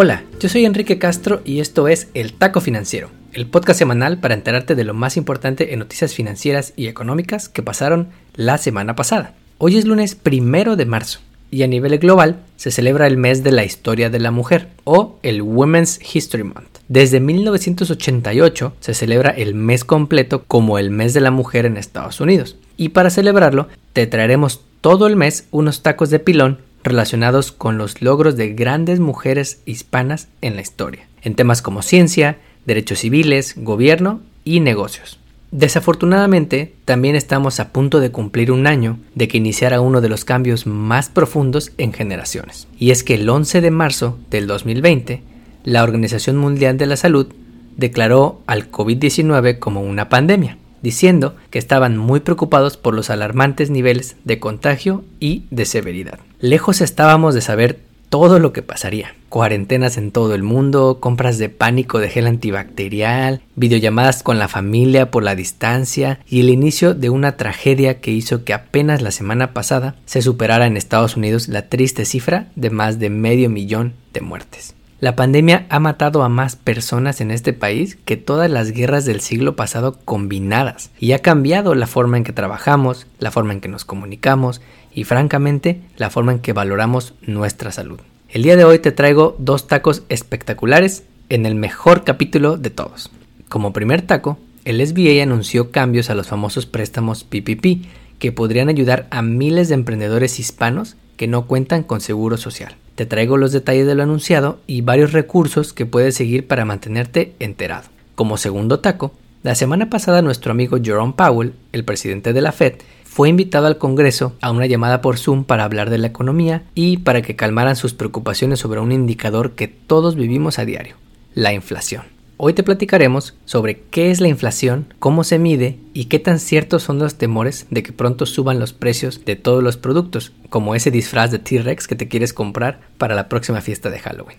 Hola, yo soy Enrique Castro y esto es El Taco Financiero, el podcast semanal para enterarte de lo más importante en noticias financieras y económicas que pasaron la semana pasada. Hoy es lunes primero de marzo y a nivel global se celebra el mes de la historia de la mujer o el Women's History Month. Desde 1988 se celebra el mes completo como el mes de la mujer en Estados Unidos y para celebrarlo te traeremos todo el mes unos tacos de pilón relacionados con los logros de grandes mujeres hispanas en la historia, en temas como ciencia, derechos civiles, gobierno y negocios. Desafortunadamente, también estamos a punto de cumplir un año de que iniciara uno de los cambios más profundos en generaciones. Y es que el 11 de marzo del 2020, la Organización Mundial de la Salud declaró al COVID-19 como una pandemia, diciendo que estaban muy preocupados por los alarmantes niveles de contagio y de severidad. Lejos estábamos de saber todo lo que pasaría. Cuarentenas en todo el mundo, compras de pánico de gel antibacterial, videollamadas con la familia por la distancia y el inicio de una tragedia que hizo que apenas la semana pasada se superara en Estados Unidos la triste cifra de más de medio millón de muertes. La pandemia ha matado a más personas en este país que todas las guerras del siglo pasado combinadas y ha cambiado la forma en que trabajamos, la forma en que nos comunicamos y francamente la forma en que valoramos nuestra salud. El día de hoy te traigo dos tacos espectaculares en el mejor capítulo de todos. Como primer taco, el SBA anunció cambios a los famosos préstamos PPP que podrían ayudar a miles de emprendedores hispanos que no cuentan con seguro social. Te traigo los detalles de lo anunciado y varios recursos que puedes seguir para mantenerte enterado. Como segundo taco, la semana pasada nuestro amigo Jerome Powell, el presidente de la Fed, fue invitado al Congreso a una llamada por Zoom para hablar de la economía y para que calmaran sus preocupaciones sobre un indicador que todos vivimos a diario, la inflación. Hoy te platicaremos sobre qué es la inflación, cómo se mide y qué tan ciertos son los temores de que pronto suban los precios de todos los productos, como ese disfraz de T-Rex que te quieres comprar para la próxima fiesta de Halloween.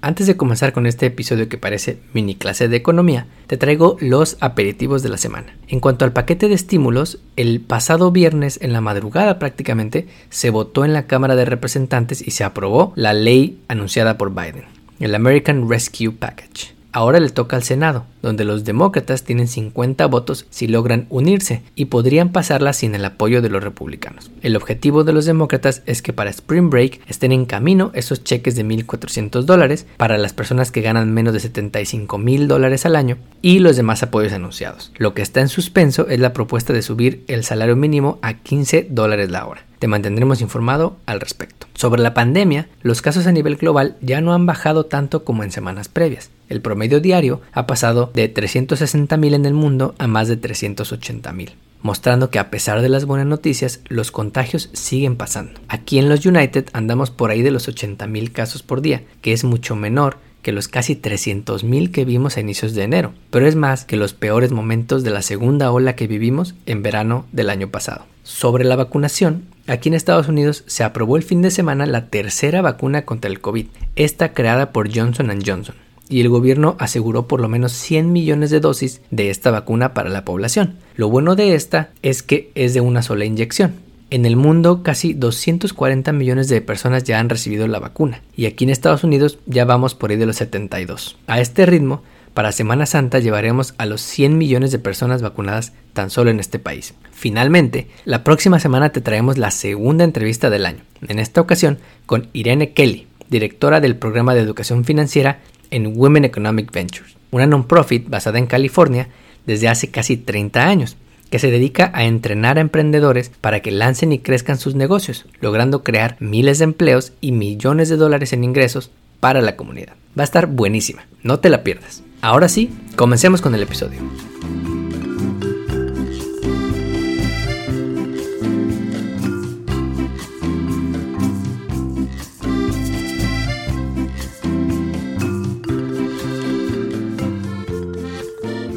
Antes de comenzar con este episodio que parece mini clase de economía, te traigo los aperitivos de la semana. En cuanto al paquete de estímulos, el pasado viernes en la madrugada prácticamente se votó en la Cámara de Representantes y se aprobó la ley anunciada por Biden, el American Rescue Package. Ahora le toca al Senado, donde los demócratas tienen 50 votos si logran unirse y podrían pasarla sin el apoyo de los republicanos. El objetivo de los demócratas es que para Spring Break estén en camino esos cheques de 1.400 dólares para las personas que ganan menos de 75 mil dólares al año y los demás apoyos anunciados. Lo que está en suspenso es la propuesta de subir el salario mínimo a 15 dólares la hora. Te mantendremos informado al respecto. Sobre la pandemia, los casos a nivel global ya no han bajado tanto como en semanas previas. El promedio diario ha pasado de 360.000 en el mundo a más de 380.000 mostrando que a pesar de las buenas noticias, los contagios siguen pasando. Aquí en los United andamos por ahí de los 80.000 casos por día, que es mucho menor que los casi 300.000 que vimos a inicios de enero, pero es más que los peores momentos de la segunda ola que vivimos en verano del año pasado. Sobre la vacunación, aquí en Estados Unidos se aprobó el fin de semana la tercera vacuna contra el COVID, esta creada por Johnson ⁇ Johnson y el gobierno aseguró por lo menos 100 millones de dosis de esta vacuna para la población. Lo bueno de esta es que es de una sola inyección. En el mundo casi 240 millones de personas ya han recibido la vacuna y aquí en Estados Unidos ya vamos por ahí de los 72. A este ritmo, para Semana Santa llevaremos a los 100 millones de personas vacunadas tan solo en este país. Finalmente, la próxima semana te traemos la segunda entrevista del año, en esta ocasión con Irene Kelly, directora del programa de educación financiera en Women Economic Ventures, una non-profit basada en California desde hace casi 30 años, que se dedica a entrenar a emprendedores para que lancen y crezcan sus negocios, logrando crear miles de empleos y millones de dólares en ingresos para la comunidad. Va a estar buenísima, no te la pierdas. Ahora sí, comencemos con el episodio.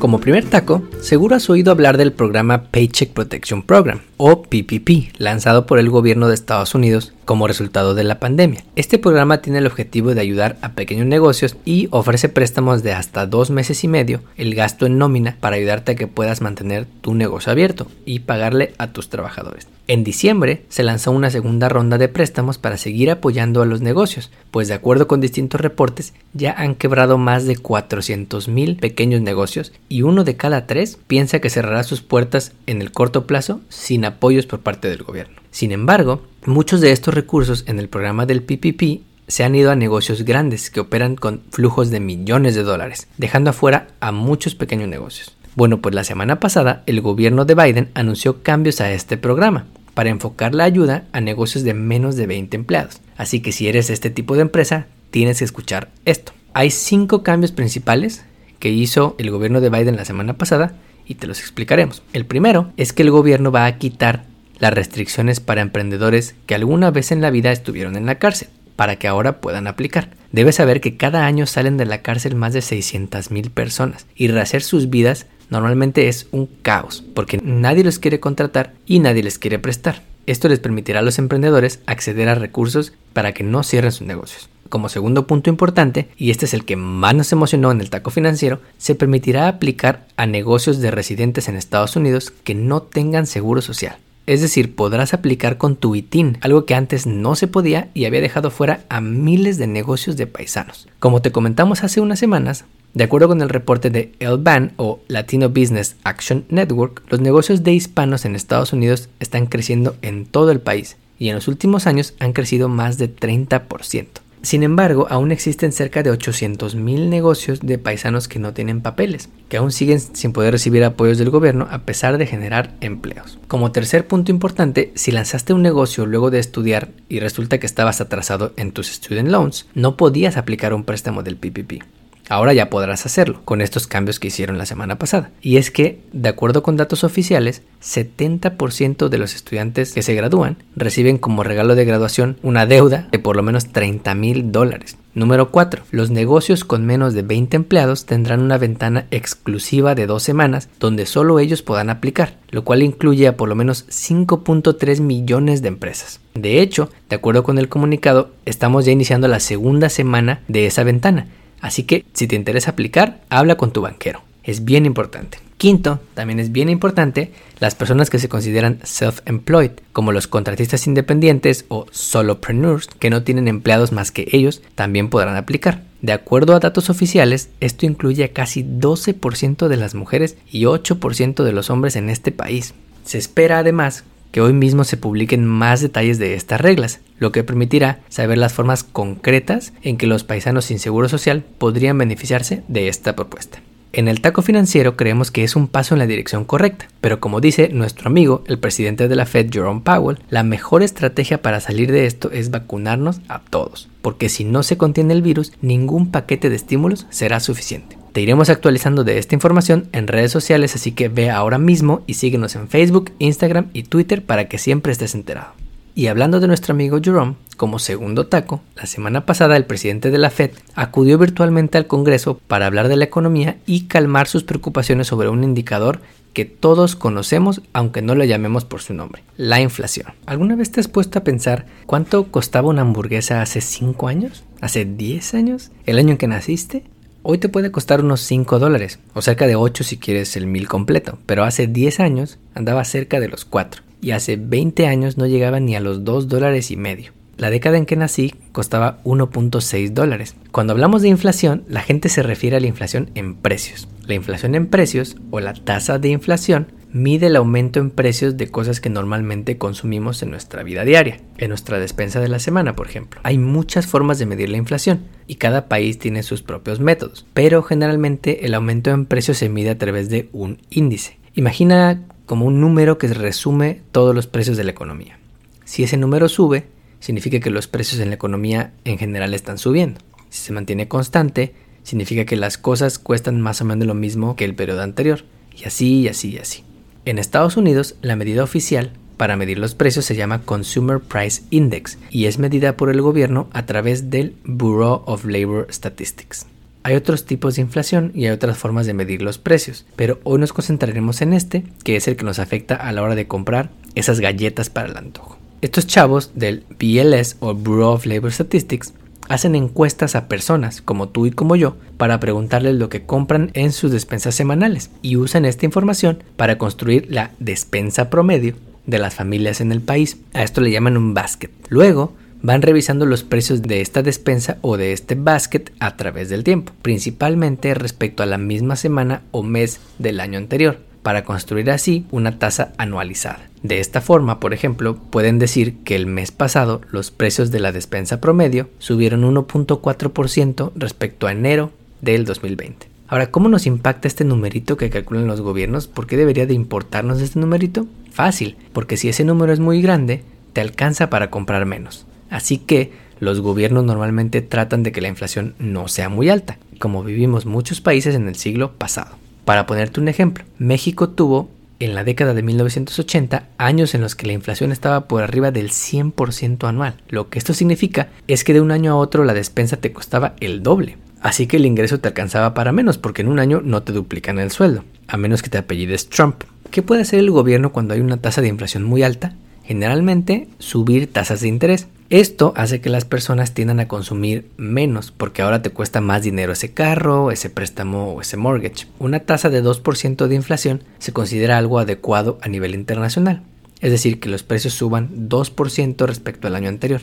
Como primer taco, seguro has oído hablar del programa Paycheck Protection Program, o PPP, lanzado por el gobierno de Estados Unidos como resultado de la pandemia. Este programa tiene el objetivo de ayudar a pequeños negocios y ofrece préstamos de hasta dos meses y medio, el gasto en nómina para ayudarte a que puedas mantener tu negocio abierto y pagarle a tus trabajadores. En diciembre se lanzó una segunda ronda de préstamos para seguir apoyando a los negocios, pues de acuerdo con distintos reportes ya han quebrado más de 400 mil pequeños negocios y uno de cada tres piensa que cerrará sus puertas en el corto plazo sin apoyos por parte del gobierno. Sin embargo, muchos de estos recursos en el programa del PPP se han ido a negocios grandes que operan con flujos de millones de dólares, dejando afuera a muchos pequeños negocios. Bueno, pues la semana pasada el gobierno de Biden anunció cambios a este programa para enfocar la ayuda a negocios de menos de 20 empleados. Así que si eres este tipo de empresa, tienes que escuchar esto. Hay cinco cambios principales que hizo el gobierno de Biden la semana pasada y te los explicaremos. El primero es que el gobierno va a quitar las restricciones para emprendedores que alguna vez en la vida estuvieron en la cárcel para que ahora puedan aplicar. Debes saber que cada año salen de la cárcel más de 600 mil personas y rehacer sus vidas normalmente es un caos porque nadie los quiere contratar y nadie les quiere prestar. Esto les permitirá a los emprendedores acceder a recursos para que no cierren sus negocios. Como segundo punto importante, y este es el que más nos emocionó en el taco financiero, se permitirá aplicar a negocios de residentes en Estados Unidos que no tengan seguro social. Es decir, podrás aplicar con tu ITIN, algo que antes no se podía y había dejado fuera a miles de negocios de paisanos. Como te comentamos hace unas semanas, de acuerdo con el reporte de LBAN o Latino Business Action Network, los negocios de hispanos en Estados Unidos están creciendo en todo el país y en los últimos años han crecido más de 30%. Sin embargo, aún existen cerca de 800.000 negocios de paisanos que no tienen papeles, que aún siguen sin poder recibir apoyos del gobierno a pesar de generar empleos. Como tercer punto importante, si lanzaste un negocio luego de estudiar y resulta que estabas atrasado en tus student loans, no podías aplicar un préstamo del PPP. Ahora ya podrás hacerlo con estos cambios que hicieron la semana pasada. Y es que, de acuerdo con datos oficiales, 70% de los estudiantes que se gradúan reciben como regalo de graduación una deuda de por lo menos 30 mil dólares. Número 4. Los negocios con menos de 20 empleados tendrán una ventana exclusiva de dos semanas donde solo ellos puedan aplicar, lo cual incluye a por lo menos 5.3 millones de empresas. De hecho, de acuerdo con el comunicado, estamos ya iniciando la segunda semana de esa ventana Así que si te interesa aplicar, habla con tu banquero. Es bien importante. Quinto, también es bien importante las personas que se consideran self-employed, como los contratistas independientes o solopreneurs que no tienen empleados más que ellos, también podrán aplicar. De acuerdo a datos oficiales, esto incluye a casi 12% de las mujeres y 8% de los hombres en este país. Se espera además que hoy mismo se publiquen más detalles de estas reglas, lo que permitirá saber las formas concretas en que los paisanos sin seguro social podrían beneficiarse de esta propuesta. En el taco financiero creemos que es un paso en la dirección correcta, pero como dice nuestro amigo, el presidente de la Fed, Jerome Powell, la mejor estrategia para salir de esto es vacunarnos a todos, porque si no se contiene el virus, ningún paquete de estímulos será suficiente. Te iremos actualizando de esta información en redes sociales, así que ve ahora mismo y síguenos en Facebook, Instagram y Twitter para que siempre estés enterado. Y hablando de nuestro amigo Jerome, como segundo taco, la semana pasada el presidente de la Fed acudió virtualmente al Congreso para hablar de la economía y calmar sus preocupaciones sobre un indicador que todos conocemos aunque no lo llamemos por su nombre, la inflación. ¿Alguna vez te has puesto a pensar cuánto costaba una hamburguesa hace 5 años? ¿Hace 10 años? ¿El año en que naciste? Hoy te puede costar unos 5 dólares, o cerca de 8 si quieres el mil completo, pero hace 10 años andaba cerca de los 4, y hace 20 años no llegaba ni a los 2 dólares y medio. La década en que nací costaba 1.6 dólares. Cuando hablamos de inflación, la gente se refiere a la inflación en precios. La inflación en precios, o la tasa de inflación, mide el aumento en precios de cosas que normalmente consumimos en nuestra vida diaria, en nuestra despensa de la semana, por ejemplo. Hay muchas formas de medir la inflación y cada país tiene sus propios métodos, pero generalmente el aumento en precios se mide a través de un índice. Imagina como un número que resume todos los precios de la economía. Si ese número sube, significa que los precios en la economía en general están subiendo. Si se mantiene constante, significa que las cosas cuestan más o menos lo mismo que el periodo anterior. Y así, y así, y así. En Estados Unidos, la medida oficial para medir los precios se llama Consumer Price Index y es medida por el gobierno a través del Bureau of Labor Statistics. Hay otros tipos de inflación y hay otras formas de medir los precios, pero hoy nos concentraremos en este, que es el que nos afecta a la hora de comprar esas galletas para el antojo. Estos chavos del BLS o Bureau of Labor Statistics hacen encuestas a personas como tú y como yo para preguntarles lo que compran en sus despensas semanales y usan esta información para construir la despensa promedio de las familias en el país. A esto le llaman un basket. Luego van revisando los precios de esta despensa o de este basket a través del tiempo, principalmente respecto a la misma semana o mes del año anterior, para construir así una tasa anualizada. De esta forma, por ejemplo, pueden decir que el mes pasado los precios de la despensa promedio subieron 1.4% respecto a enero del 2020. Ahora, ¿cómo nos impacta este numerito que calculan los gobiernos? ¿Por qué debería de importarnos este numerito? Fácil, porque si ese número es muy grande, te alcanza para comprar menos. Así que los gobiernos normalmente tratan de que la inflación no sea muy alta, como vivimos muchos países en el siglo pasado. Para ponerte un ejemplo, México tuvo en la década de 1980 años en los que la inflación estaba por arriba del 100% anual. Lo que esto significa es que de un año a otro la despensa te costaba el doble. Así que el ingreso te alcanzaba para menos porque en un año no te duplican el sueldo, a menos que te apellides Trump. ¿Qué puede hacer el gobierno cuando hay una tasa de inflación muy alta? Generalmente subir tasas de interés. Esto hace que las personas tiendan a consumir menos porque ahora te cuesta más dinero ese carro, ese préstamo o ese mortgage. Una tasa de 2% de inflación se considera algo adecuado a nivel internacional, es decir, que los precios suban 2% respecto al año anterior.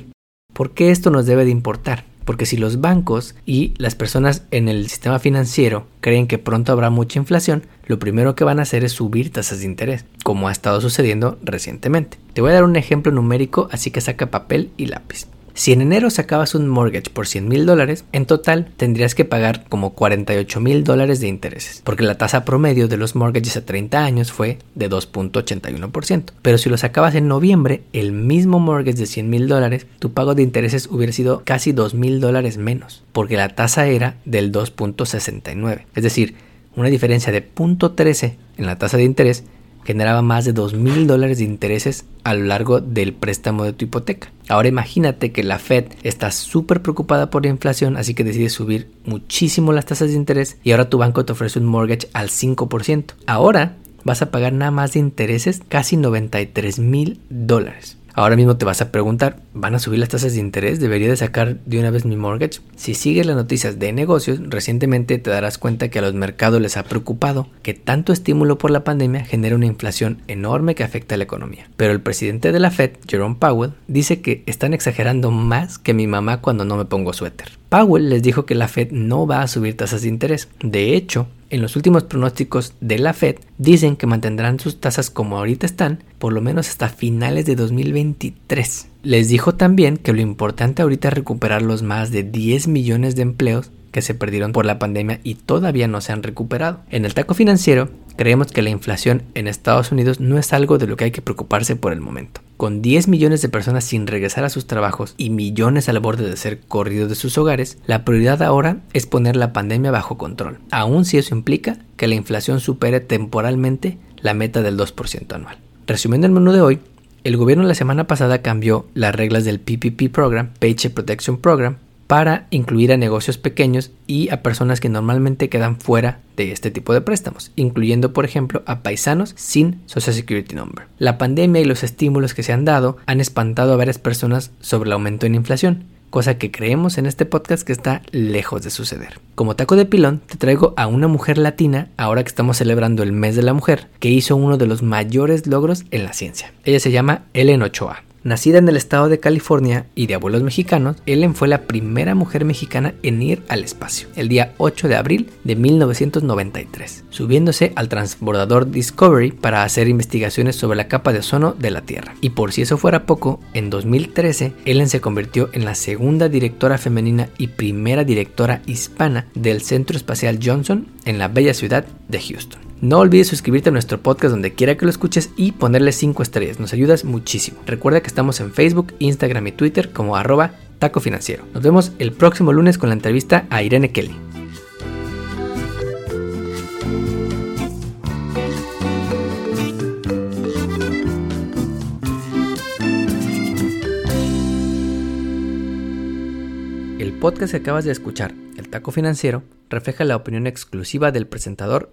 ¿Por qué esto nos debe de importar? Porque si los bancos y las personas en el sistema financiero creen que pronto habrá mucha inflación, lo primero que van a hacer es subir tasas de interés, como ha estado sucediendo recientemente. Te voy a dar un ejemplo numérico, así que saca papel y lápiz. Si en enero sacabas un mortgage por 100 mil dólares, en total tendrías que pagar como 48 mil dólares de intereses, porque la tasa promedio de los mortgages a 30 años fue de 2.81%. Pero si lo sacabas en noviembre, el mismo mortgage de 100 mil dólares, tu pago de intereses hubiera sido casi 2 mil dólares menos, porque la tasa era del 2.69. Es decir, una diferencia de 0.13 en la tasa de interés generaba más de 2 mil dólares de intereses a lo largo del préstamo de tu hipoteca. Ahora imagínate que la Fed está súper preocupada por la inflación, así que decide subir muchísimo las tasas de interés y ahora tu banco te ofrece un mortgage al 5%. Ahora vas a pagar nada más de intereses casi 93 mil dólares. Ahora mismo te vas a preguntar, ¿van a subir las tasas de interés? ¿Debería de sacar de una vez mi mortgage? Si sigues las noticias de negocios, recientemente te darás cuenta que a los mercados les ha preocupado que tanto estímulo por la pandemia genera una inflación enorme que afecta a la economía. Pero el presidente de la Fed, Jerome Powell, dice que están exagerando más que mi mamá cuando no me pongo suéter. Powell les dijo que la Fed no va a subir tasas de interés. De hecho, en los últimos pronósticos de la Fed dicen que mantendrán sus tasas como ahorita están por lo menos hasta finales de 2023. Les dijo también que lo importante ahorita es recuperar los más de 10 millones de empleos que se perdieron por la pandemia y todavía no se han recuperado. En el taco financiero, creemos que la inflación en Estados Unidos no es algo de lo que hay que preocuparse por el momento. Con 10 millones de personas sin regresar a sus trabajos y millones al borde de ser corridos de sus hogares, la prioridad ahora es poner la pandemia bajo control, aun si eso implica que la inflación supere temporalmente la meta del 2% anual. Resumiendo el menú de hoy, el gobierno la semana pasada cambió las reglas del PPP Program, Paycheck Protection Program, para incluir a negocios pequeños y a personas que normalmente quedan fuera de este tipo de préstamos, incluyendo por ejemplo a paisanos sin Social Security Number. La pandemia y los estímulos que se han dado han espantado a varias personas sobre el aumento en inflación, cosa que creemos en este podcast que está lejos de suceder. Como taco de pilón, te traigo a una mujer latina, ahora que estamos celebrando el mes de la mujer, que hizo uno de los mayores logros en la ciencia. Ella se llama Ellen Ochoa. Nacida en el estado de California y de abuelos mexicanos, Ellen fue la primera mujer mexicana en ir al espacio, el día 8 de abril de 1993, subiéndose al transbordador Discovery para hacer investigaciones sobre la capa de ozono de la Tierra. Y por si eso fuera poco, en 2013, Ellen se convirtió en la segunda directora femenina y primera directora hispana del Centro Espacial Johnson en la bella ciudad de Houston. No olvides suscribirte a nuestro podcast donde quiera que lo escuches y ponerle 5 estrellas, nos ayudas muchísimo. Recuerda que estamos en Facebook, Instagram y Twitter como arroba taco financiero. Nos vemos el próximo lunes con la entrevista a Irene Kelly. El podcast que acabas de escuchar, El Taco Financiero, refleja la opinión exclusiva del presentador